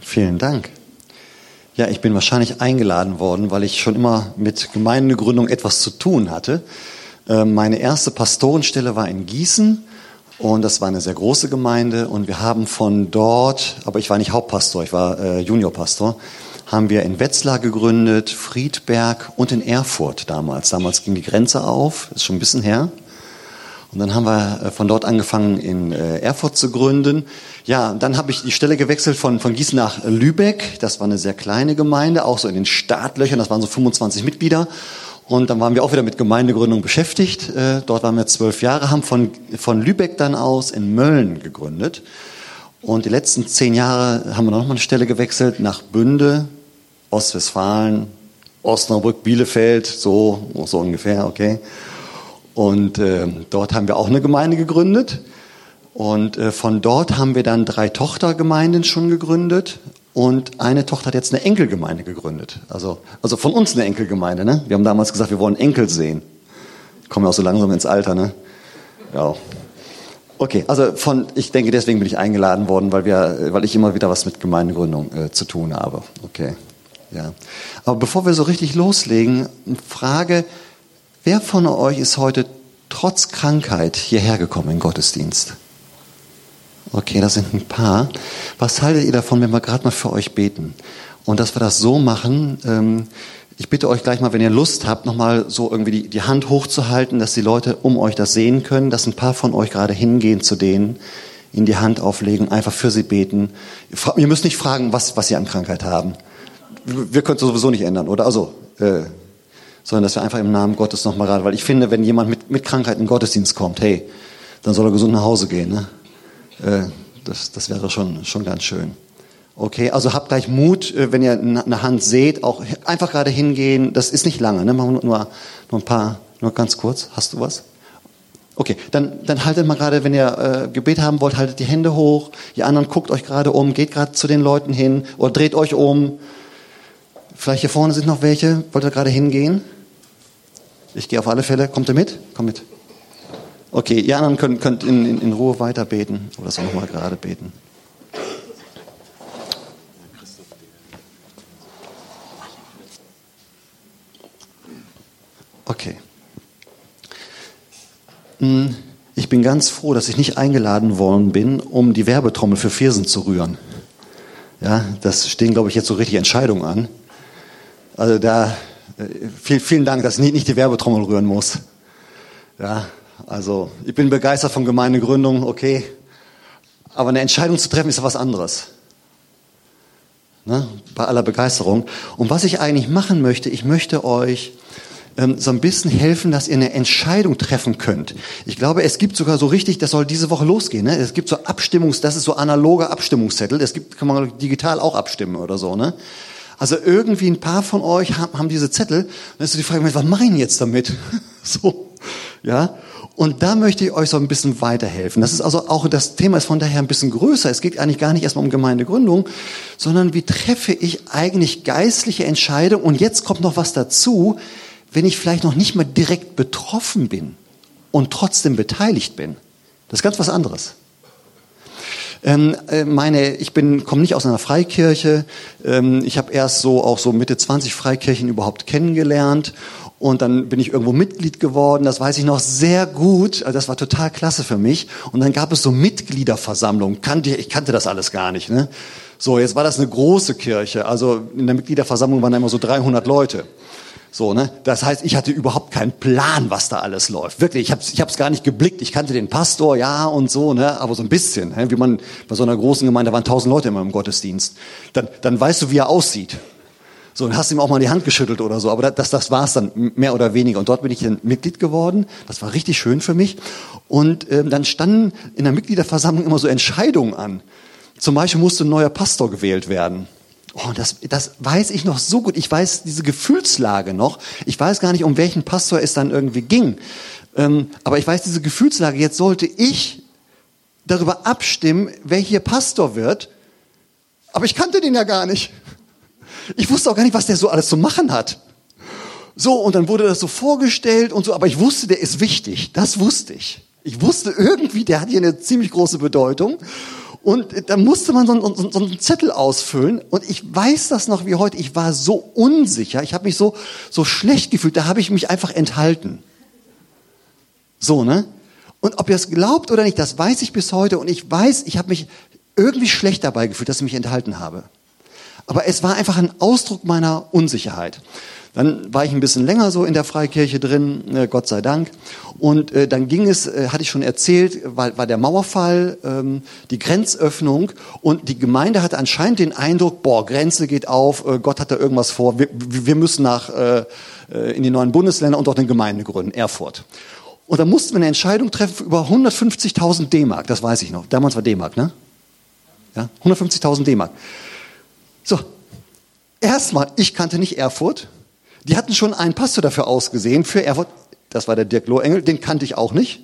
Vielen Dank. Ja, ich bin wahrscheinlich eingeladen worden, weil ich schon immer mit Gemeindegründung etwas zu tun hatte. Ähm, meine erste Pastorenstelle war in Gießen und das war eine sehr große Gemeinde und wir haben von dort, aber ich war nicht Hauptpastor, ich war äh, Juniorpastor, haben wir in Wetzlar gegründet, Friedberg und in Erfurt damals. Damals ging die Grenze auf, ist schon ein bisschen her. Und dann haben wir äh, von dort angefangen, in äh, Erfurt zu gründen. Ja, dann habe ich die Stelle gewechselt von, von Gießen nach Lübeck. Das war eine sehr kleine Gemeinde, auch so in den Startlöchern. Das waren so 25 Mitglieder. Und dann waren wir auch wieder mit Gemeindegründung beschäftigt. Äh, dort waren wir zwölf Jahre, haben von, von Lübeck dann aus in Mölln gegründet. Und die letzten zehn Jahre haben wir noch mal eine Stelle gewechselt nach Bünde, Ostwestfalen, Osnabrück, Bielefeld, so, so ungefähr, okay. Und äh, dort haben wir auch eine Gemeinde gegründet. Und äh, von dort haben wir dann drei Tochtergemeinden schon gegründet. Und eine Tochter hat jetzt eine Enkelgemeinde gegründet. Also, also von uns eine Enkelgemeinde. Ne? Wir haben damals gesagt, wir wollen Enkel sehen. Kommen ja auch so langsam ins Alter. Ne? Ja. Okay, also von, ich denke, deswegen bin ich eingeladen worden, weil, wir, weil ich immer wieder was mit Gemeindegründung äh, zu tun habe. Okay, ja. Aber bevor wir so richtig loslegen, Frage, Wer von euch ist heute trotz Krankheit hierher gekommen in Gottesdienst? Okay, das sind ein paar. Was haltet ihr davon, wenn wir gerade mal für euch beten? Und dass wir das so machen, ähm, ich bitte euch gleich mal, wenn ihr Lust habt, nochmal so irgendwie die, die Hand hochzuhalten, dass die Leute um euch das sehen können, dass ein paar von euch gerade hingehen zu denen, ihnen die Hand auflegen, einfach für sie beten. Ihr müsst nicht fragen, was, was sie an Krankheit haben. Wir können es sowieso nicht ändern, oder? Also, äh, sondern dass wir einfach im Namen Gottes nochmal raten. Weil ich finde, wenn jemand mit, mit Krankheit in den Gottesdienst kommt, hey, dann soll er gesund nach Hause gehen. Ne? Äh, das, das wäre schon, schon ganz schön. Okay, also habt gleich Mut, äh, wenn ihr eine Hand seht, auch einfach gerade hingehen. Das ist nicht lange, ne? Machen wir nur, nur ein paar, nur ganz kurz. Hast du was? Okay, dann, dann haltet mal gerade, wenn ihr äh, Gebet haben wollt, haltet die Hände hoch. Ihr anderen guckt euch gerade um, geht gerade zu den Leuten hin oder dreht euch um. Vielleicht hier vorne sind noch welche. Wollt ihr gerade hingehen? Ich gehe auf alle Fälle. Kommt ihr mit? Komm mit. Okay, ihr anderen könnt, könnt in, in, in Ruhe weiter beten oder so nochmal gerade beten. Okay. Hm, ich bin ganz froh, dass ich nicht eingeladen worden bin, um die Werbetrommel für Firsen zu rühren. Ja, das stehen, glaube ich, jetzt so richtig Entscheidungen an. Also da viel, vielen Dank, dass ich nicht, die Werbetrommel rühren muss. Ja, also ich bin begeistert von Gemeindegründung, okay. Aber eine Entscheidung zu treffen ist was anderes. Ne? Bei aller Begeisterung. Und was ich eigentlich machen möchte, ich möchte euch ähm, so ein bisschen helfen, dass ihr eine Entscheidung treffen könnt. Ich glaube, es gibt sogar so richtig, das soll diese Woche losgehen. Ne? Es gibt so Abstimmungs, das ist so analoger Abstimmungszettel. Es gibt, kann man digital auch abstimmen oder so. Ne? Also irgendwie ein paar von euch haben, haben diese Zettel. Dann ist die Frage, was mache ich jetzt damit? so, ja. Und da möchte ich euch so ein bisschen weiterhelfen. Das ist also auch, das Thema ist von daher ein bisschen größer. Es geht eigentlich gar nicht erstmal um Gemeindegründung, sondern wie treffe ich eigentlich geistliche Entscheidungen? Und jetzt kommt noch was dazu, wenn ich vielleicht noch nicht mal direkt betroffen bin und trotzdem beteiligt bin. Das ist ganz was anderes. Ähm, äh, meine, ich bin komme nicht aus einer Freikirche. Ähm, ich habe erst so auch so Mitte 20 Freikirchen überhaupt kennengelernt und dann bin ich irgendwo Mitglied geworden. Das weiß ich noch sehr gut. Also das war total klasse für mich. Und dann gab es so Mitgliederversammlungen. Kannte, ich kannte das alles gar nicht. Ne? So, jetzt war das eine große Kirche. Also in der Mitgliederversammlung waren da immer so 300 Leute. So, ne? Das heißt, ich hatte überhaupt keinen Plan, was da alles läuft. Wirklich, ich habe es ich hab's gar nicht geblickt. Ich kannte den Pastor, ja und so, ne? aber so ein bisschen. Ne? Wie man bei so einer großen Gemeinde, waren tausend Leute immer im Gottesdienst. Dann, dann weißt du, wie er aussieht. So, dann hast ihm auch mal die Hand geschüttelt oder so. Aber das, das war's dann, mehr oder weniger. Und dort bin ich dann Mitglied geworden. Das war richtig schön für mich. Und ähm, dann standen in der Mitgliederversammlung immer so Entscheidungen an. Zum Beispiel musste ein neuer Pastor gewählt werden. Oh, das, das weiß ich noch so gut. Ich weiß diese Gefühlslage noch. Ich weiß gar nicht, um welchen Pastor es dann irgendwie ging. Ähm, aber ich weiß diese Gefühlslage. Jetzt sollte ich darüber abstimmen, wer hier Pastor wird. Aber ich kannte den ja gar nicht. Ich wusste auch gar nicht, was der so alles zu machen hat. So, und dann wurde das so vorgestellt und so, aber ich wusste, der ist wichtig. Das wusste ich. Ich wusste irgendwie, der hat hier eine ziemlich große Bedeutung. Und da musste man so, so, so einen Zettel ausfüllen. Und ich weiß das noch wie heute. Ich war so unsicher. Ich habe mich so, so schlecht gefühlt. Da habe ich mich einfach enthalten. So, ne? Und ob ihr es glaubt oder nicht, das weiß ich bis heute. Und ich weiß, ich habe mich irgendwie schlecht dabei gefühlt, dass ich mich enthalten habe. Aber es war einfach ein Ausdruck meiner Unsicherheit. Dann war ich ein bisschen länger so in der Freikirche drin, äh, Gott sei Dank. Und äh, dann ging es, äh, hatte ich schon erzählt, war, war der Mauerfall, ähm, die Grenzöffnung und die Gemeinde hatte anscheinend den Eindruck, boah, Grenze geht auf, äh, Gott hat da irgendwas vor, wir, wir müssen nach äh, äh, in die neuen Bundesländer und dort eine Gemeinde gründen, Erfurt. Und da mussten wir eine Entscheidung treffen über 150.000 D-Mark, das weiß ich noch. Damals war D-Mark, ne? Ja, 150.000 D-Mark. So, erstmal, ich kannte nicht Erfurt. Die hatten schon einen Pastor dafür ausgesehen, für Erfurt. Das war der Dirk Lohengel, den kannte ich auch nicht.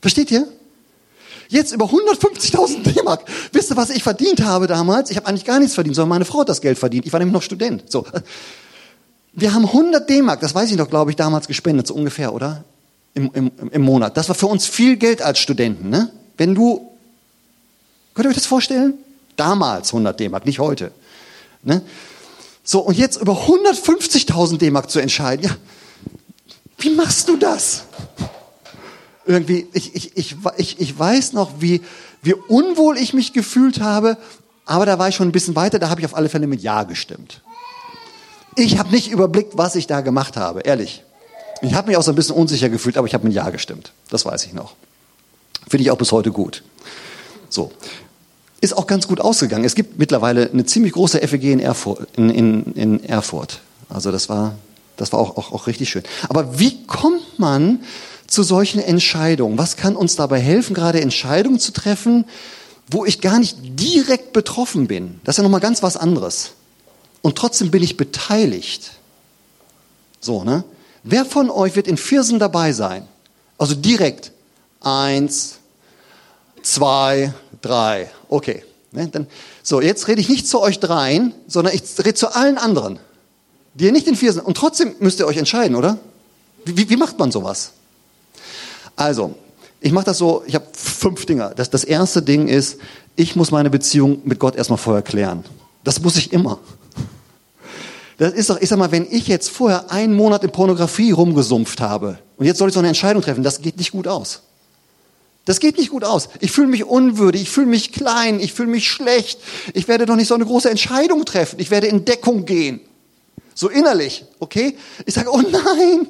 Versteht ihr? Jetzt über 150.000 D-Mark. Wisst ihr, was ich verdient habe damals? Ich habe eigentlich gar nichts verdient, sondern meine Frau hat das Geld verdient. Ich war nämlich noch Student. So. Wir haben 100 D-Mark, das weiß ich noch, glaube ich, damals gespendet, so ungefähr, oder? Im, im, Im Monat. Das war für uns viel Geld als Studenten. Ne? Wenn du, könnt ihr euch das vorstellen? Damals 100 D-Mark, nicht heute. Ne? So, und jetzt über 150.000 D-Mark zu entscheiden, ja, wie machst du das? Irgendwie, ich, ich, ich, ich, ich weiß noch, wie, wie unwohl ich mich gefühlt habe, aber da war ich schon ein bisschen weiter, da habe ich auf alle Fälle mit Ja gestimmt. Ich habe nicht überblickt, was ich da gemacht habe, ehrlich. Ich habe mich auch so ein bisschen unsicher gefühlt, aber ich habe mit Ja gestimmt. Das weiß ich noch. Finde ich auch bis heute gut. So ist auch ganz gut ausgegangen. Es gibt mittlerweile eine ziemlich große FEG in Erfurt. In, in, in Erfurt. Also das war, das war auch, auch, auch richtig schön. Aber wie kommt man zu solchen Entscheidungen? Was kann uns dabei helfen, gerade Entscheidungen zu treffen, wo ich gar nicht direkt betroffen bin? Das ist ja nochmal ganz was anderes. Und trotzdem bin ich beteiligt. So, ne? Wer von euch wird in Viersen dabei sein? Also direkt. Eins, zwei, drei. Okay. Ne, so, jetzt rede ich nicht zu euch dreien, sondern ich rede zu allen anderen, die ihr nicht in vier sind. Und trotzdem müsst ihr euch entscheiden, oder? Wie, wie macht man sowas? Also, ich mache das so, ich habe fünf Dinge. Das, das erste Ding ist, ich muss meine Beziehung mit Gott erstmal vorher klären. Das muss ich immer. Das ist doch, ich sag mal, wenn ich jetzt vorher einen Monat in Pornografie rumgesumpft habe und jetzt soll ich so eine Entscheidung treffen, das geht nicht gut aus. Das geht nicht gut aus. Ich fühle mich unwürdig, ich fühle mich klein, ich fühle mich schlecht. Ich werde doch nicht so eine große Entscheidung treffen. Ich werde in Deckung gehen. So innerlich, okay? Ich sage, oh nein,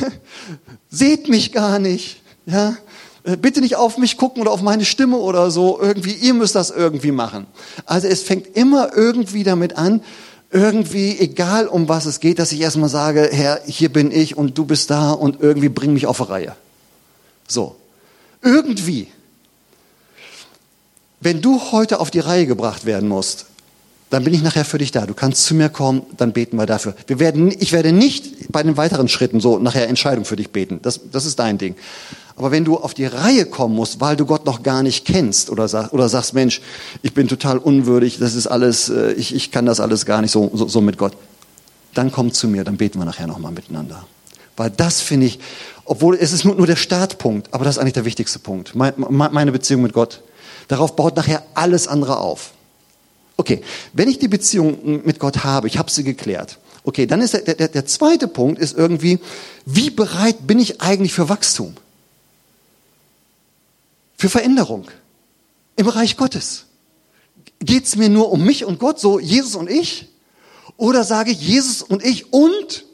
seht mich gar nicht. Ja? Äh, bitte nicht auf mich gucken oder auf meine Stimme oder so. Irgendwie, ihr müsst das irgendwie machen. Also es fängt immer irgendwie damit an, irgendwie, egal um was es geht, dass ich erstmal sage, Herr, hier bin ich und du bist da und irgendwie bring mich auf eine Reihe. So. Irgendwie. Wenn du heute auf die Reihe gebracht werden musst, dann bin ich nachher für dich da. Du kannst zu mir kommen, dann beten wir dafür. Wir werden, ich werde nicht bei den weiteren Schritten so nachher Entscheidung für dich beten. Das, das ist dein Ding. Aber wenn du auf die Reihe kommen musst, weil du Gott noch gar nicht kennst oder, sag, oder sagst, Mensch, ich bin total unwürdig, das ist alles, äh, ich, ich kann das alles gar nicht so, so, so mit Gott, dann komm zu mir, dann beten wir nachher nochmal miteinander. Weil das finde ich, obwohl es ist nur, nur der Startpunkt, aber das ist eigentlich der wichtigste Punkt. Meine Beziehung mit Gott. Darauf baut nachher alles andere auf. Okay, wenn ich die Beziehung mit Gott habe, ich habe sie geklärt. Okay, dann ist der, der, der zweite Punkt ist irgendwie, wie bereit bin ich eigentlich für Wachstum? Für Veränderung im Bereich Gottes. Geht es mir nur um mich und Gott, so Jesus und ich? Oder sage ich Jesus und ich und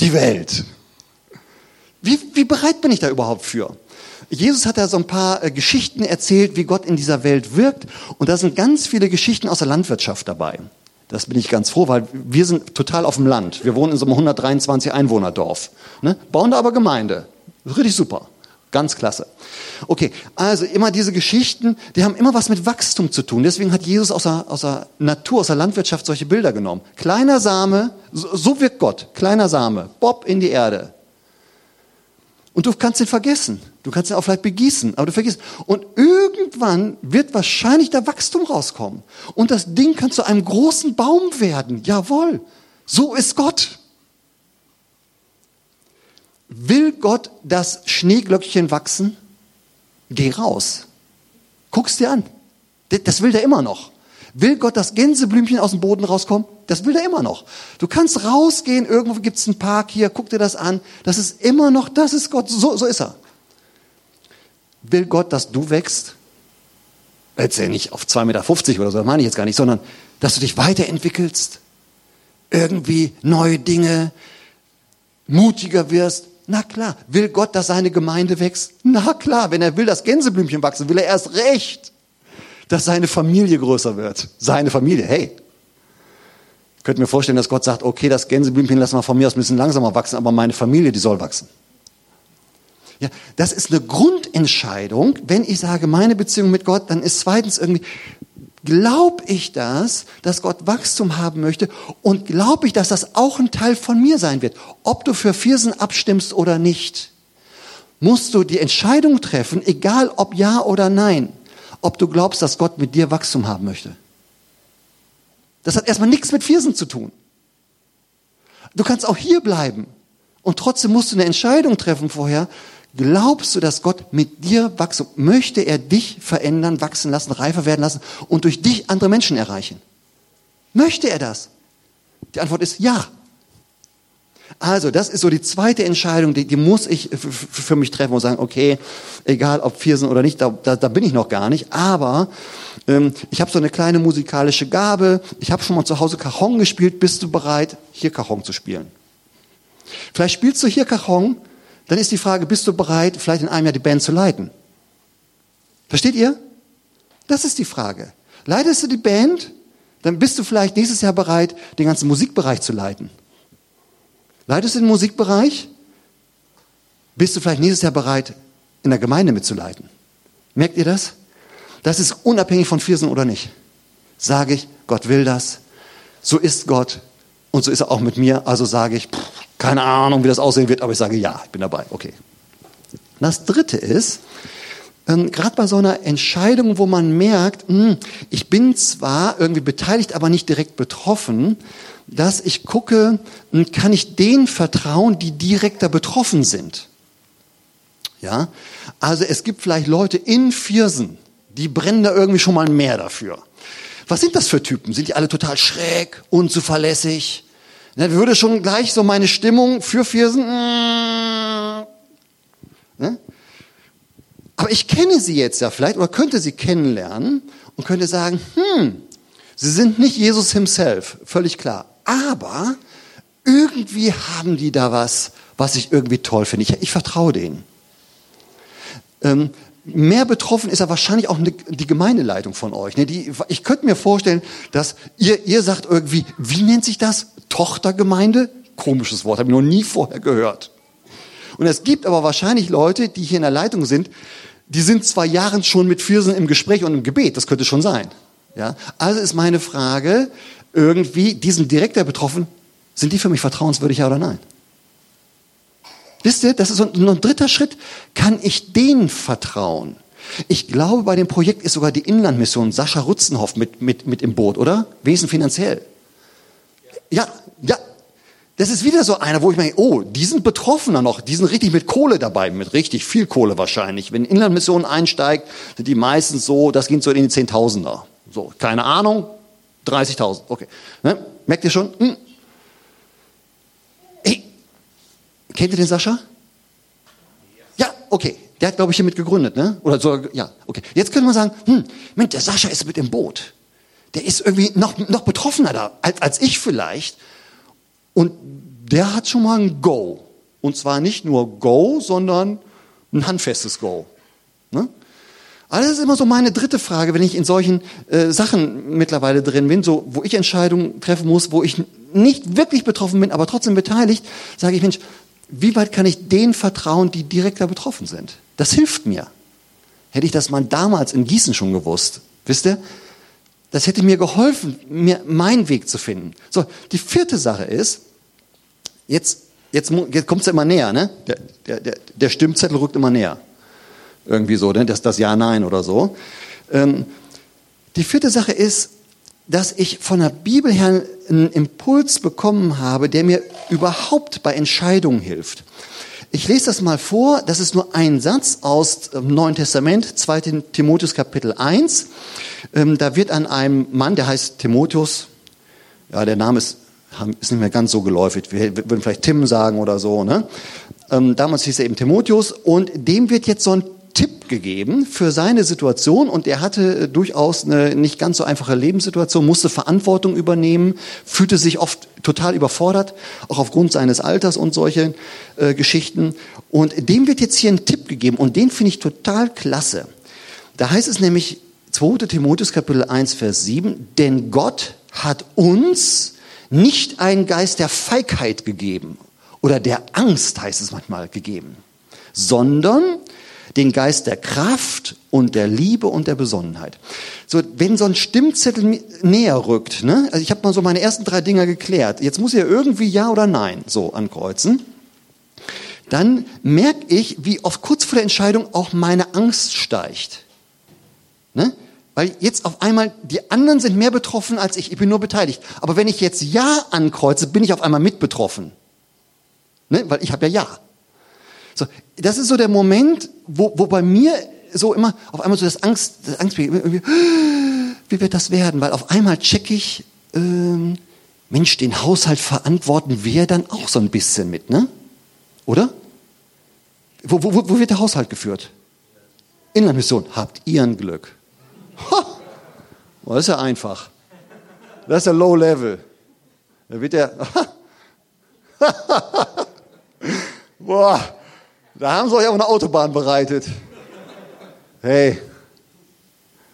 die Welt? Wie, wie bereit bin ich da überhaupt für? Jesus hat da so ein paar äh, Geschichten erzählt, wie Gott in dieser Welt wirkt. Und da sind ganz viele Geschichten aus der Landwirtschaft dabei. Das bin ich ganz froh, weil wir sind total auf dem Land. Wir wohnen in so einem 123 Einwohnerdorf. Ne? Bauen da aber Gemeinde. Richtig super. Ganz klasse. Okay, also immer diese Geschichten, die haben immer was mit Wachstum zu tun. Deswegen hat Jesus aus der, aus der Natur, aus der Landwirtschaft solche Bilder genommen. Kleiner Same, so, so wirkt Gott. Kleiner Same, Bob in die Erde. Und du kannst ihn vergessen. Du kannst ihn auch vielleicht begießen, aber du vergisst. Und irgendwann wird wahrscheinlich der Wachstum rauskommen. Und das Ding kann zu einem großen Baum werden. Jawohl. So ist Gott. Will Gott das Schneeglöckchen wachsen? Geh raus. Guck's dir an. Das will der immer noch. Will Gott, dass Gänseblümchen aus dem Boden rauskommen? Das will er immer noch. Du kannst rausgehen, irgendwo gibt's einen Park hier, guck dir das an. Das ist immer noch, das ist Gott, so, so ist er. Will Gott, dass du wächst? Jetzt ja nicht auf 2,50 Meter oder so, das meine ich jetzt gar nicht, sondern dass du dich weiterentwickelst, irgendwie neue Dinge, mutiger wirst. Na klar, will Gott, dass seine Gemeinde wächst? Na klar, wenn er will, dass Gänseblümchen wachsen, will er erst recht dass seine Familie größer wird. Seine Familie, hey. Ich könnte mir vorstellen, dass Gott sagt, okay, das Gänseblümchen lassen wir von mir aus ein bisschen langsamer wachsen, aber meine Familie, die soll wachsen. Ja, das ist eine Grundentscheidung. Wenn ich sage, meine Beziehung mit Gott, dann ist zweitens irgendwie, glaube ich das, dass Gott Wachstum haben möchte und glaube ich, dass das auch ein Teil von mir sein wird. Ob du für Viersen abstimmst oder nicht, musst du die Entscheidung treffen, egal ob ja oder nein ob du glaubst, dass Gott mit dir Wachstum haben möchte. Das hat erstmal nichts mit Viersen zu tun. Du kannst auch hier bleiben und trotzdem musst du eine Entscheidung treffen vorher. Glaubst du, dass Gott mit dir wachsen? Möchte er dich verändern, wachsen lassen, reifer werden lassen und durch dich andere Menschen erreichen? Möchte er das? Die Antwort ist ja. Also, das ist so die zweite Entscheidung, die, die muss ich für mich treffen und sagen, okay, egal ob Viersen oder nicht, da, da, da bin ich noch gar nicht, aber ähm, ich habe so eine kleine musikalische Gabe, ich habe schon mal zu Hause Cajon gespielt, bist du bereit, hier Cajon zu spielen? Vielleicht spielst du hier Cajon, dann ist die Frage, bist du bereit, vielleicht in einem Jahr die Band zu leiten? Versteht ihr? Das ist die Frage. Leitest du die Band, dann bist du vielleicht nächstes Jahr bereit, den ganzen Musikbereich zu leiten. Leitest du den Musikbereich? Bist du vielleicht nächstes Jahr bereit, in der Gemeinde mitzuleiten? Merkt ihr das? Das ist unabhängig von Viersen oder nicht. Sage ich, Gott will das. So ist Gott. Und so ist er auch mit mir. Also sage ich, pff, keine Ahnung, wie das aussehen wird, aber ich sage ja, ich bin dabei. Okay. Das dritte ist, ähm, gerade bei so einer Entscheidung, wo man merkt, mh, hm, ich bin zwar irgendwie beteiligt, aber nicht direkt betroffen, dass ich gucke, kann ich denen vertrauen, die direkter betroffen sind. Ja, also es gibt vielleicht Leute in Viersen, die brennen da irgendwie schon mal mehr dafür. Was sind das für Typen? Sind die alle total schräg, unzuverlässig? Ne, würde schon gleich so meine Stimmung für Viersen. Mm, ne? Aber ich kenne sie jetzt ja vielleicht oder könnte sie kennenlernen und könnte sagen, hm, sie sind nicht Jesus himself, völlig klar. Aber irgendwie haben die da was, was ich irgendwie toll finde. Ich, ich vertraue denen. Ähm, mehr betroffen ist ja wahrscheinlich auch die Gemeindeleitung von euch. Ne? Die, ich könnte mir vorstellen, dass ihr, ihr sagt irgendwie, wie nennt sich das? Tochtergemeinde? Komisches Wort, habe ich noch nie vorher gehört. Und es gibt aber wahrscheinlich Leute, die hier in der Leitung sind, die sind zwei Jahre schon mit Viersen im Gespräch und im Gebet. Das könnte schon sein. Ja? Also ist meine Frage, irgendwie, die sind direkter betroffen, sind die für mich vertrauenswürdig, ja oder nein? Wisst ihr, das ist so ein, dritter Schritt. Kann ich denen vertrauen? Ich glaube, bei dem Projekt ist sogar die Inlandmission Sascha Rutzenhoff mit, mit, mit im Boot, oder? Wesen finanziell. Ja, ja. Das ist wieder so einer, wo ich meine, oh, die sind Betroffener noch, die sind richtig mit Kohle dabei, mit richtig viel Kohle wahrscheinlich. Wenn Inlandmission einsteigt, sind die meistens so, das ging so in die Zehntausender. So, keine Ahnung, 30.000, okay. Ne? Merkt ihr schon? Hm. Hey, kennt ihr den Sascha? Ja, okay. Der hat, glaube ich, hiermit gegründet, ne? Oder so, ja, okay. Jetzt könnte man sagen, hm, Mensch, der Sascha ist mit im Boot. Der ist irgendwie noch, noch betroffener da, als, als ich vielleicht. Und der hat schon mal ein Go. Und zwar nicht nur Go, sondern ein handfestes Go. Ne? Aber das ist immer so meine dritte Frage, wenn ich in solchen äh, Sachen mittlerweile drin bin, so, wo ich Entscheidungen treffen muss, wo ich nicht wirklich betroffen bin, aber trotzdem beteiligt, sage ich, Mensch, wie weit kann ich denen vertrauen, die direkter betroffen sind? Das hilft mir. Hätte ich das mal damals in Gießen schon gewusst, wisst ihr? Das hätte mir geholfen, mir meinen Weg zu finden. So, die vierte Sache ist, jetzt, jetzt, jetzt kommt es immer näher, ne? Der, der, der, Stimmzettel rückt immer näher. Irgendwie so, ne? das, das Ja, Nein oder so. Ähm, die vierte Sache ist, dass ich von der Bibel her einen Impuls bekommen habe, der mir überhaupt bei Entscheidungen hilft. Ich lese das mal vor. Das ist nur ein Satz aus dem Neuen Testament, 2. Timotheus Kapitel 1. Ähm, da wird an einem Mann, der heißt Timotheus, ja, der Name ist, ist nicht mehr ganz so geläufig. Wir würden vielleicht Tim sagen oder so, ne? Ähm, damals hieß er eben Timotheus und dem wird jetzt so ein Tipp gegeben für seine Situation und er hatte äh, durchaus eine nicht ganz so einfache Lebenssituation, musste Verantwortung übernehmen, fühlte sich oft total überfordert, auch aufgrund seines Alters und solche äh, Geschichten. Und dem wird jetzt hier ein Tipp gegeben und den finde ich total klasse. Da heißt es nämlich 2. Timotheus Kapitel 1 Vers 7, denn Gott hat uns nicht einen Geist der Feigheit gegeben oder der Angst heißt es manchmal gegeben, sondern den Geist der Kraft und der Liebe und der Besonnenheit. So, wenn so ein Stimmzettel näher rückt, ne? also ich habe mal so meine ersten drei Dinger geklärt, jetzt muss ihr irgendwie Ja oder Nein so ankreuzen, dann merke ich, wie oft kurz vor der Entscheidung auch meine Angst steigt. Ne? Weil jetzt auf einmal, die anderen sind mehr betroffen als ich, ich bin nur beteiligt. Aber wenn ich jetzt Ja ankreuze, bin ich auf einmal mit betroffen. Ne? Weil ich habe ja Ja. So, das ist so der Moment, wo, wo bei mir so immer auf einmal so das Angst, das Angst wie wird das werden? Weil auf einmal checke ich, ähm, Mensch, den Haushalt verantworten wir dann auch so ein bisschen mit, ne? Oder? Wo, wo, wo wird der Haushalt geführt? Inlandmission. Habt ihr ein Glück? Ha! Das ist ja einfach. Das ist ja Low Level. Da wird der. Boah, da haben sie euch auch eine Autobahn bereitet. Hey,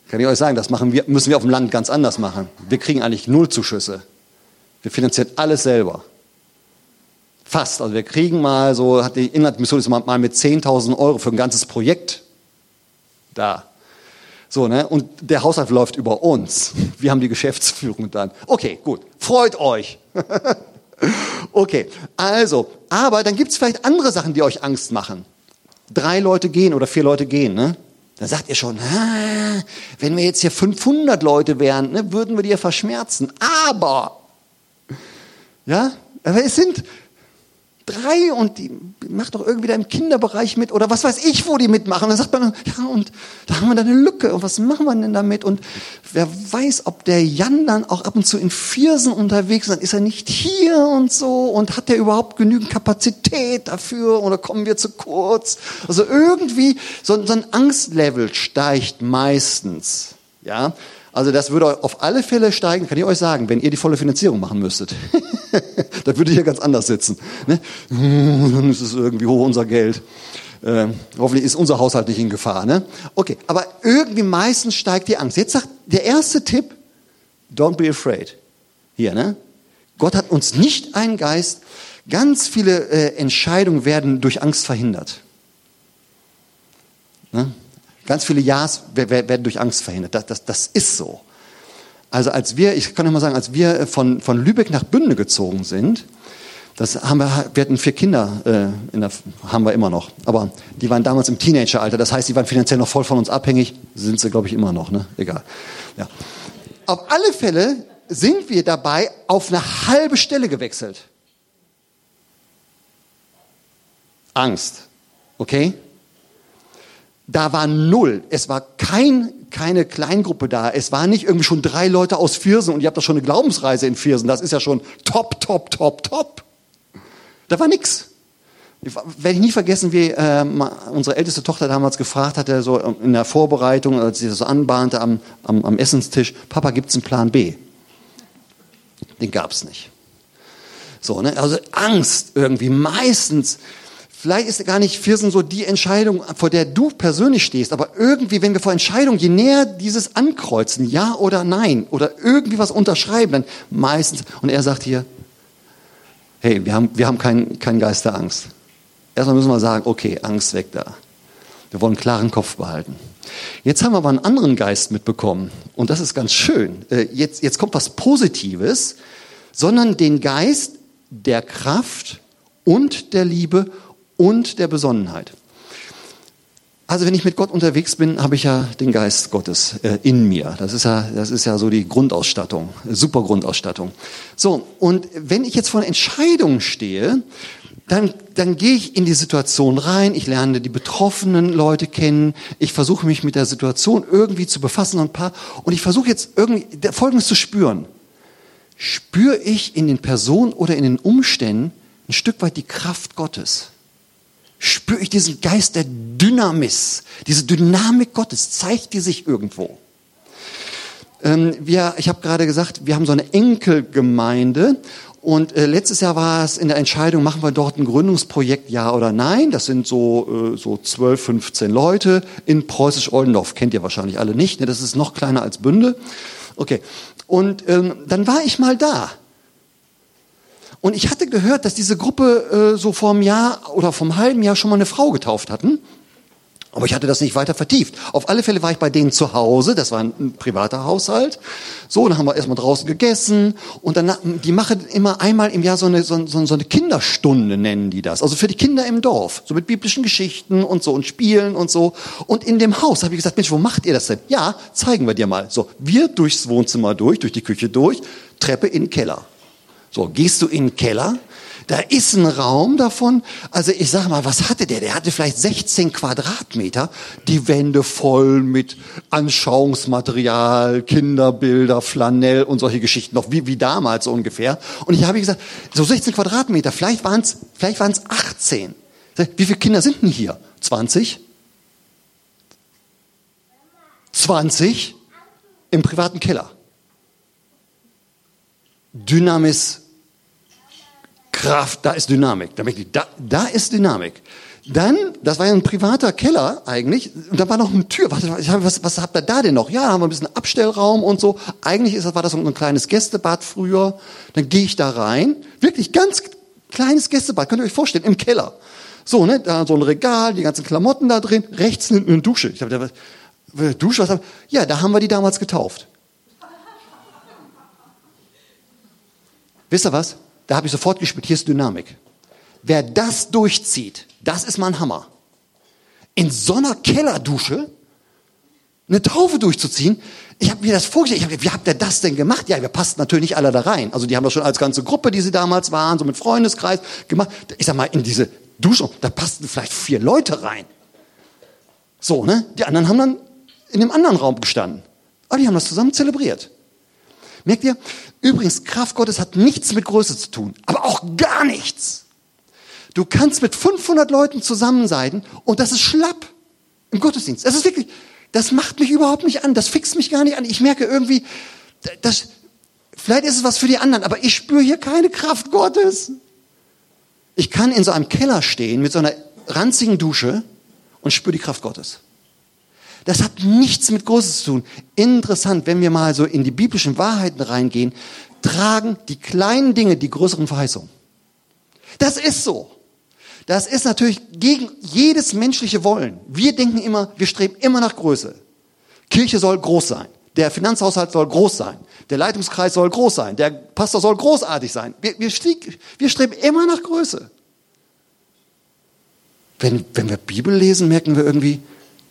kann ich euch sagen, das machen wir, müssen wir auf dem Land ganz anders machen. Wir kriegen eigentlich null Zuschüsse. Wir finanzieren alles selber. Fast. Also wir kriegen mal so, hat die Inlandmission mal mit 10.000 Euro für ein ganzes Projekt da. So, ne? Und der Haushalt läuft über uns. Wir haben die Geschäftsführung dann. Okay, gut. Freut euch. Okay, also, aber dann gibt es vielleicht andere Sachen, die euch Angst machen. Drei Leute gehen oder vier Leute gehen, ne? Dann sagt ihr schon, wenn wir jetzt hier 500 Leute wären, ne, würden wir die ja verschmerzen. Aber, ja, aber es sind drei und die macht doch irgendwie da im Kinderbereich mit oder was weiß ich, wo die mitmachen. Dann sagt man, ja, und da haben wir da eine Lücke und was machen wir denn damit? Und wer weiß, ob der Jan dann auch ab und zu in Viersen unterwegs ist, dann ist er nicht hier und so und hat der überhaupt genügend Kapazität dafür oder kommen wir zu kurz? Also irgendwie so, so ein Angstlevel steigt meistens, ja. Also das würde auf alle Fälle steigen, kann ich euch sagen, wenn ihr die volle Finanzierung machen müsstet. da würde ich ja ganz anders sitzen. Ne? Dann ist es irgendwie hoch unser Geld. Äh, hoffentlich ist unser Haushalt nicht in Gefahr. Ne? Okay, aber irgendwie meistens steigt die Angst. Jetzt sagt der erste Tipp, don't be afraid. Hier, ne? Gott hat uns nicht einen Geist. Ganz viele äh, Entscheidungen werden durch Angst verhindert. Ne? Ganz viele Ja's werden durch Angst verhindert. Das, das, das ist so. Also als wir, ich kann noch mal sagen, als wir von, von Lübeck nach Bünde gezogen sind, das haben wir, wir hatten vier Kinder, äh, in der, haben wir immer noch. Aber die waren damals im Teenageralter. Das heißt, die waren finanziell noch voll von uns abhängig. Sind sie, glaube ich, immer noch. Ne? Egal. Ja. Auf alle Fälle sind wir dabei auf eine halbe Stelle gewechselt. Angst. Okay? Da war null. Es war kein, keine Kleingruppe da. Es war nicht irgendwie schon drei Leute aus Viersen und ihr habt doch schon eine Glaubensreise in Viersen. Das ist ja schon top, top, top, top. Da war nix. Werde ich nie vergessen, wie äh, unsere älteste Tochter damals gefragt hatte, so in der Vorbereitung, als sie das so anbahnte am, am, am Essenstisch, Papa, gibt's einen Plan B? Den gab's nicht. So, ne? Also Angst irgendwie meistens Vielleicht ist gar nicht Viersen so die Entscheidung, vor der du persönlich stehst, aber irgendwie, wenn wir vor Entscheidungen, je näher dieses ankreuzen, ja oder nein, oder irgendwie was unterschreiben, dann meistens, und er sagt hier, hey, wir haben, wir haben keinen kein Geist der Angst. Erstmal müssen wir sagen, okay, Angst weg da. Wir wollen einen klaren Kopf behalten. Jetzt haben wir aber einen anderen Geist mitbekommen, und das ist ganz schön. Äh, jetzt, jetzt kommt was Positives, sondern den Geist der Kraft und der Liebe der Besonnenheit. Also wenn ich mit Gott unterwegs bin, habe ich ja den Geist Gottes äh, in mir. Das ist ja, das ist ja so die Grundausstattung, super Grundausstattung. So und wenn ich jetzt vor einer Entscheidung stehe, dann, dann gehe ich in die Situation rein, ich lerne die betroffenen Leute kennen, ich versuche mich mit der Situation irgendwie zu befassen und, paar, und ich versuche jetzt irgendwie Folgendes zu spüren. Spüre ich in den Personen oder in den Umständen ein Stück weit die Kraft Gottes? Spüre ich diesen Geist der Dynamis, diese Dynamik Gottes, zeigt die sich irgendwo? Ähm, wir, ich habe gerade gesagt, wir haben so eine Enkelgemeinde und äh, letztes Jahr war es in der Entscheidung, machen wir dort ein Gründungsprojekt, ja oder nein. Das sind so, äh, so 12, 15 Leute in Preußisch-Oldendorf. Kennt ihr wahrscheinlich alle nicht. Ne? Das ist noch kleiner als Bünde. Okay. Und ähm, dann war ich mal da. Und ich hatte gehört, dass diese Gruppe äh, so vor einem Jahr oder vom halben Jahr schon mal eine Frau getauft hatten. Aber ich hatte das nicht weiter vertieft. Auf alle Fälle war ich bei denen zu Hause, das war ein, ein privater Haushalt. So, dann haben wir erstmal draußen gegessen und dann, die machen immer einmal im Jahr so eine, so, so, so eine Kinderstunde, nennen die das. Also für die Kinder im Dorf, so mit biblischen Geschichten und so und Spielen und so. Und in dem Haus habe ich gesagt, Mensch, wo macht ihr das denn? Ja, zeigen wir dir mal. So, wir durchs Wohnzimmer durch, durch die Küche durch, Treppe in den Keller. So, gehst du in den Keller, da ist ein Raum davon. Also ich sag mal, was hatte der? Der hatte vielleicht 16 Quadratmeter. Die Wände voll mit Anschauungsmaterial, Kinderbilder, Flanell und solche Geschichten noch wie, wie damals so ungefähr. Und ich habe gesagt, so 16 Quadratmeter, vielleicht waren es vielleicht waren's 18. Wie viele Kinder sind denn hier? 20? 20 im privaten Keller. Dynamis Kraft, da ist Dynamik. Da, da ist Dynamik. Dann, das war ja ein privater Keller eigentlich, und da war noch eine Tür. Was, was, was habt ihr da denn noch? Ja, da haben wir ein bisschen Abstellraum und so. Eigentlich ist, war das so ein kleines Gästebad früher. Dann gehe ich da rein, wirklich ganz kleines Gästebad, könnt ihr euch vorstellen, im Keller. So, ne, da so ein Regal, die ganzen Klamotten da drin, rechts eine, eine Dusche. Ich habe Dusche, was hab, ja, da haben wir die damals getauft. Wisst ihr was? Da habe ich sofort gespürt, hier ist Dynamik. Wer das durchzieht, das ist mein Hammer. In so einer Kellerdusche eine Taufe durchzuziehen, ich habe mir das vorgestellt, ich hab, wie habt ihr das denn gemacht? Ja, wir passten natürlich nicht alle da rein. Also die haben das schon als ganze Gruppe, die sie damals waren, so mit Freundeskreis gemacht. Ich sag mal, in diese Dusche, da passten vielleicht vier Leute rein. So, ne? Die anderen haben dann in dem anderen Raum gestanden. Aber die haben das zusammen zelebriert. Merkt ihr? Übrigens, Kraft Gottes hat nichts mit Größe zu tun, aber auch gar nichts. Du kannst mit 500 Leuten zusammen sein und das ist schlapp im Gottesdienst. Das ist wirklich, das macht mich überhaupt nicht an, das fixt mich gar nicht an. Ich merke irgendwie, das, vielleicht ist es was für die anderen, aber ich spüre hier keine Kraft Gottes. Ich kann in so einem Keller stehen mit so einer ranzigen Dusche und spüre die Kraft Gottes. Das hat nichts mit Großes zu tun. Interessant, wenn wir mal so in die biblischen Wahrheiten reingehen, tragen die kleinen Dinge die größeren Verheißungen. Das ist so. Das ist natürlich gegen jedes menschliche Wollen. Wir denken immer, wir streben immer nach Größe. Kirche soll groß sein. Der Finanzhaushalt soll groß sein. Der Leitungskreis soll groß sein. Der Pastor soll großartig sein. Wir, wir, wir streben immer nach Größe. Wenn, wenn wir Bibel lesen, merken wir irgendwie,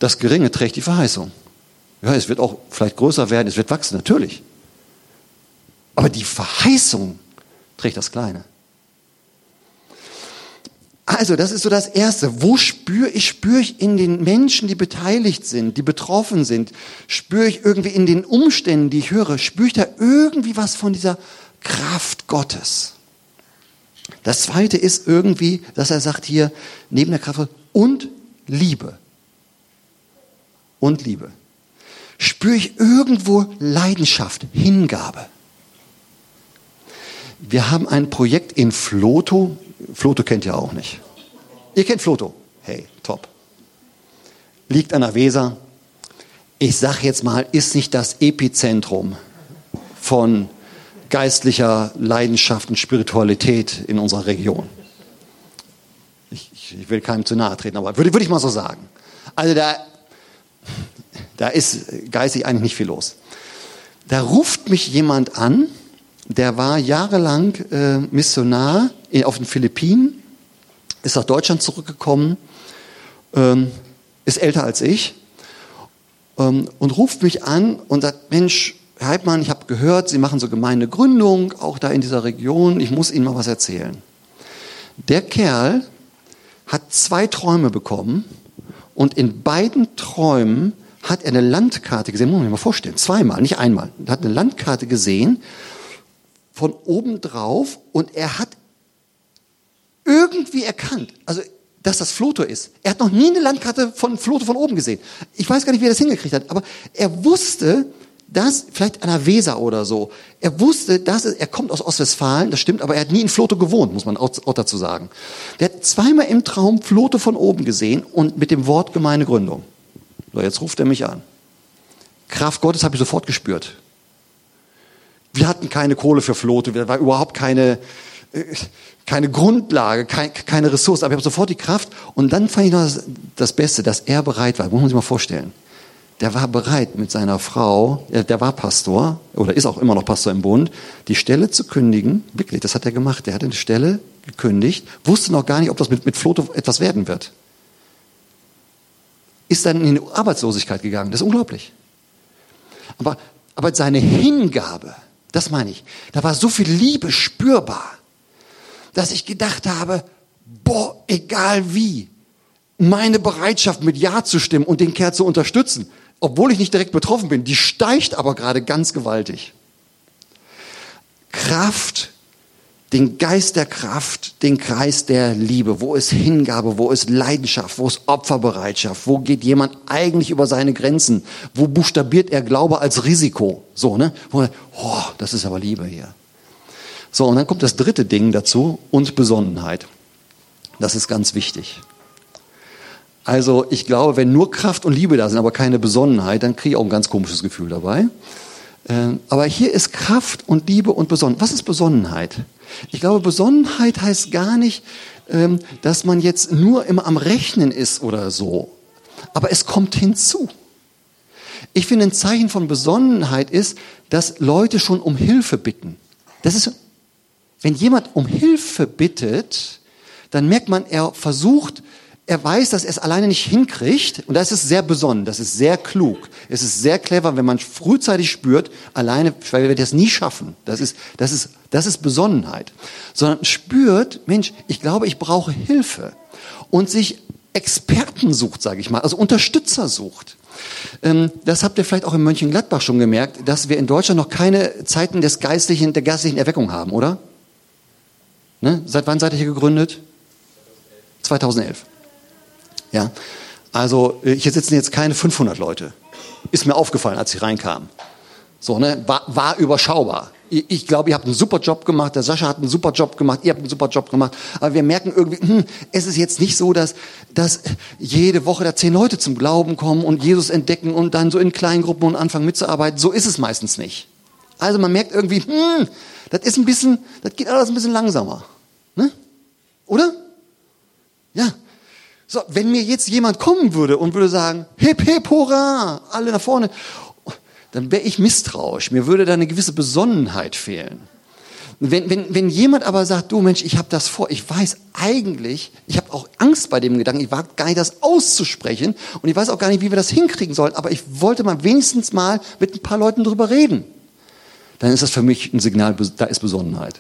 das Geringe trägt die Verheißung. Ja, es wird auch vielleicht größer werden, es wird wachsen, natürlich. Aber die Verheißung trägt das Kleine. Also, das ist so das Erste. Wo spüre ich? Spüre ich in den Menschen, die beteiligt sind, die betroffen sind? Spüre ich irgendwie in den Umständen, die ich höre? Spüre ich da irgendwie was von dieser Kraft Gottes? Das Zweite ist irgendwie, dass er sagt hier, neben der Kraft und Liebe und Liebe. Spüre ich irgendwo Leidenschaft, Hingabe. Wir haben ein Projekt in Floto. Floto kennt ihr auch nicht. Ihr kennt Floto. Hey, top. Liegt an der Weser. Ich sage jetzt mal, ist nicht das Epizentrum von geistlicher Leidenschaft und Spiritualität in unserer Region. Ich, ich will keinem zu nahe treten, aber würde, würde ich mal so sagen. Also da da ist geistig eigentlich nicht viel los. Da ruft mich jemand an, der war jahrelang äh, Missionar auf den Philippinen, ist nach Deutschland zurückgekommen, ähm, ist älter als ich ähm, und ruft mich an und sagt, Mensch, Herr Heidmann, ich habe gehört, Sie machen so Gemeindegründung, auch da in dieser Region, ich muss Ihnen mal was erzählen. Der Kerl hat zwei Träume bekommen und in beiden Träumen hat er eine Landkarte gesehen, muss man sich mal vorstellen, zweimal, nicht einmal. Er hat eine Landkarte gesehen von oben drauf und er hat irgendwie erkannt, also dass das Floto ist. Er hat noch nie eine Landkarte von Floto von oben gesehen. Ich weiß gar nicht, wie er das hingekriegt hat, aber er wusste, dass, vielleicht der Weser oder so, er wusste, dass er, er kommt aus Ostwestfalen, das stimmt, aber er hat nie in Floto gewohnt, muss man auch, auch dazu sagen. Der hat zweimal im Traum Floto von oben gesehen und mit dem Wort Gemeindegründung. So, jetzt ruft er mich an. Kraft Gottes habe ich sofort gespürt. Wir hatten keine Kohle für Flote, da war überhaupt keine, äh, keine Grundlage, kein, keine Ressource, aber ich habe sofort die Kraft. Und dann fand ich noch das, das Beste, dass er bereit war. Muss man sich mal vorstellen. Der war bereit mit seiner Frau, der war Pastor oder ist auch immer noch Pastor im Bund, die Stelle zu kündigen. Wirklich, das hat er gemacht. Der hat eine Stelle gekündigt, wusste noch gar nicht, ob das mit, mit Floto etwas werden wird. Ist dann in die Arbeitslosigkeit gegangen. Das ist unglaublich. Aber, aber seine Hingabe, das meine ich, da war so viel Liebe spürbar dass ich gedacht habe, boah, egal wie, meine Bereitschaft mit Ja zu stimmen und den Kerl zu unterstützen, obwohl ich nicht direkt betroffen bin, die steigt aber gerade ganz gewaltig. Kraft, den Geist der Kraft, den Kreis der Liebe. Wo ist Hingabe? Wo ist Leidenschaft? Wo ist Opferbereitschaft? Wo geht jemand eigentlich über seine Grenzen? Wo buchstabiert er Glaube als Risiko? So, ne? Wo, oh, das ist aber Liebe hier. So, und dann kommt das dritte Ding dazu und Besonnenheit. Das ist ganz wichtig. Also ich glaube, wenn nur Kraft und Liebe da sind, aber keine Besonnenheit, dann kriege ich auch ein ganz komisches Gefühl dabei. Ähm, aber hier ist Kraft und Liebe und Besonnenheit. Was ist Besonnenheit? Ich glaube, Besonnenheit heißt gar nicht, ähm, dass man jetzt nur immer am Rechnen ist oder so. Aber es kommt hinzu. Ich finde, ein Zeichen von Besonnenheit ist, dass Leute schon um Hilfe bitten. Das ist wenn jemand um Hilfe bittet, dann merkt man, er versucht, er weiß, dass er es alleine nicht hinkriegt. Und das ist sehr besonnen, das ist sehr klug. Es ist sehr clever, wenn man frühzeitig spürt, alleine, weil wir das nie schaffen. Das ist, das ist, das ist Besonnenheit. Sondern spürt, Mensch, ich glaube, ich brauche Hilfe. Und sich Experten sucht, sage ich mal, also Unterstützer sucht. Ähm, das habt ihr vielleicht auch in Mönchengladbach schon gemerkt, dass wir in Deutschland noch keine Zeiten des geistlichen, der geistlichen Erweckung haben, oder? Ne? Seit wann seid ihr hier gegründet? 2011. Ja. Also äh, hier sitzen jetzt keine 500 Leute. Ist mir aufgefallen, als ich reinkam. So, ne? War, war überschaubar. Ich, ich glaube, ihr habt einen super Job gemacht, der Sascha hat einen super Job gemacht, ihr habt einen super Job gemacht. Aber wir merken irgendwie, hm, es ist jetzt nicht so, dass, dass jede Woche da zehn Leute zum Glauben kommen und Jesus entdecken und dann so in kleinen Gruppen und anfangen mitzuarbeiten. So ist es meistens nicht. Also man merkt irgendwie, hm, das ist ein bisschen, das geht alles ein bisschen langsamer. Ne? Oder? Ja. So, wenn mir jetzt jemand kommen würde und würde sagen, hip, hip, hurra, alle nach vorne, dann wäre ich misstrauisch. Mir würde da eine gewisse Besonnenheit fehlen. Wenn, wenn, wenn jemand aber sagt, du Mensch, ich habe das vor, ich weiß eigentlich, ich habe auch Angst bei dem Gedanken, ich wage gar nicht, das auszusprechen und ich weiß auch gar nicht, wie wir das hinkriegen sollen, aber ich wollte mal wenigstens mal mit ein paar Leuten drüber reden, dann ist das für mich ein Signal, da ist Besonnenheit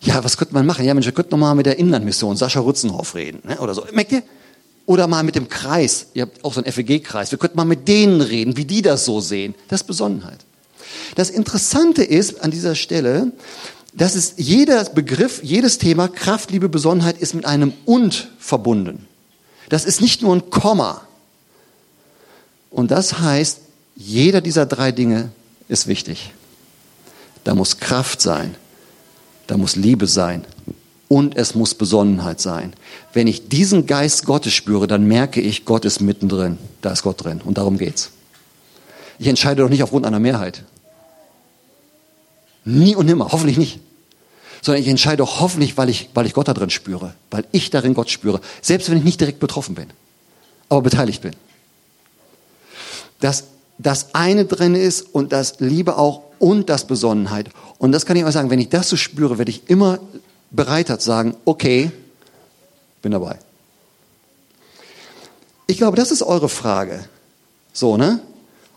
ja, was könnte man machen? Ja, Mensch, wir könnten noch mal mit der Inlandmission Sascha Rutzenhoff reden, ne? oder so. Merkt ihr? Oder mal mit dem Kreis. Ihr habt auch so einen FEG-Kreis. Wir könnten mal mit denen reden, wie die das so sehen. Das ist Besonnenheit. Das Interessante ist an dieser Stelle, dass es jeder Begriff, jedes Thema, Kraft, Liebe, Besonnenheit ist mit einem und verbunden. Das ist nicht nur ein Komma. Und das heißt, jeder dieser drei Dinge ist wichtig. Da muss Kraft sein, da muss Liebe sein und es muss Besonnenheit sein. Wenn ich diesen Geist Gottes spüre, dann merke ich, Gott ist mittendrin. Da ist Gott drin und darum geht's. Ich entscheide doch nicht aufgrund einer Mehrheit. Nie und nimmer, hoffentlich nicht. Sondern ich entscheide doch hoffentlich, weil ich, weil ich Gott da drin spüre, weil ich darin Gott spüre, selbst wenn ich nicht direkt betroffen bin, aber beteiligt bin. Dass das eine drin ist und das Liebe auch und das Besonnenheit. Und das kann ich auch sagen, wenn ich das so spüre, werde ich immer bereiter zu sagen, okay, bin dabei. Ich glaube, das ist eure Frage. So, ne?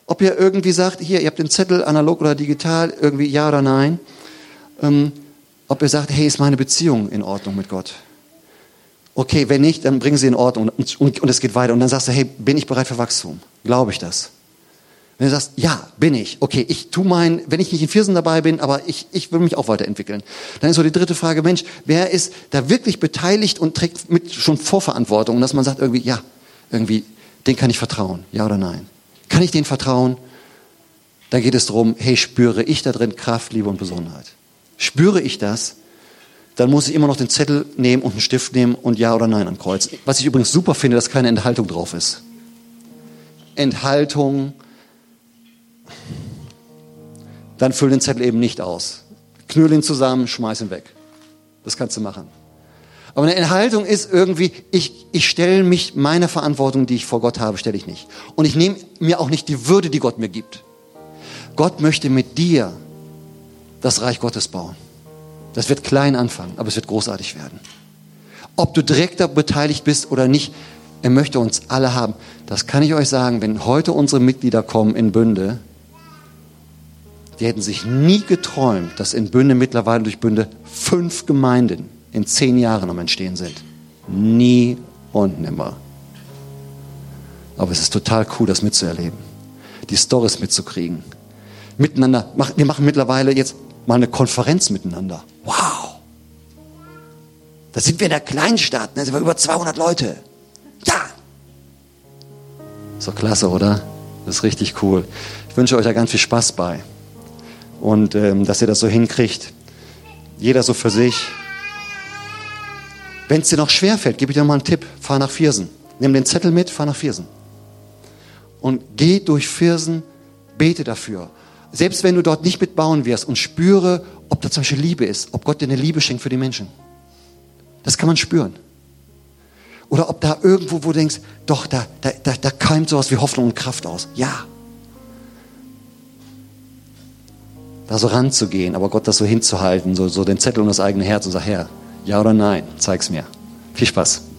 Ob ihr irgendwie sagt, hier, ihr habt den Zettel analog oder digital, irgendwie ja oder nein. Ähm, ob ihr sagt, hey, ist meine Beziehung in Ordnung mit Gott? Okay, wenn nicht, dann bringen sie in Ordnung und, und, und es geht weiter. Und dann sagst du, hey, bin ich bereit für Wachstum? Glaube ich das? Wenn du sagst, ja, bin ich, okay, ich tu mein, wenn ich nicht in Viersen dabei bin, aber ich, ich will mich auch weiterentwickeln. Dann ist so die dritte Frage, Mensch, wer ist da wirklich beteiligt und trägt mit schon Vorverantwortung, dass man sagt irgendwie, ja, irgendwie, den kann ich vertrauen, ja oder nein? Kann ich den vertrauen? Dann geht es darum, hey, spüre ich da drin Kraft, Liebe und Besonnenheit? Spüre ich das? Dann muss ich immer noch den Zettel nehmen und einen Stift nehmen und Ja oder Nein ankreuzen. Was ich übrigens super finde, dass keine Enthaltung drauf ist. Enthaltung, dann füll den Zettel eben nicht aus. Knüll ihn zusammen, schmeiß ihn weg. Das kannst du machen. Aber eine Enthaltung ist irgendwie, ich, ich stelle mich meiner Verantwortung, die ich vor Gott habe, stelle ich nicht. Und ich nehme mir auch nicht die Würde, die Gott mir gibt. Gott möchte mit dir das Reich Gottes bauen. Das wird klein anfangen, aber es wird großartig werden. Ob du direkt da beteiligt bist oder nicht, er möchte uns alle haben. Das kann ich euch sagen, wenn heute unsere Mitglieder kommen in Bünde, die hätten sich nie geträumt, dass in Bünde mittlerweile durch Bünde fünf Gemeinden in zehn Jahren am Entstehen sind. Nie und nimmer. Aber es ist total cool, das mitzuerleben. Die Stories mitzukriegen. Miteinander. Wir machen mittlerweile jetzt mal eine Konferenz miteinander. Wow. Da sind wir in der Kleinstadt. Da sind wir über 200 Leute. Ja. So klasse, oder? Das ist richtig cool. Ich wünsche euch da ganz viel Spaß bei und ähm, dass ihr das so hinkriegt. Jeder so für sich. Wenn es dir noch schwer fällt, gebe ich dir mal einen Tipp. Fahr nach Viersen. Nimm den Zettel mit, fahr nach Viersen. Und geh durch Viersen, bete dafür. Selbst wenn du dort nicht mitbauen wirst und spüre, ob da zum Beispiel Liebe ist, ob Gott dir eine Liebe schenkt für die Menschen. Das kann man spüren. Oder ob da irgendwo, wo du denkst, doch, da, da, da, da keimt sowas wie Hoffnung und Kraft aus. Ja, da so ranzugehen, aber Gott das so hinzuhalten, so, so den Zettel um das eigene Herz und sagen, Herr, ja oder nein, zeig's mir. Viel Spaß.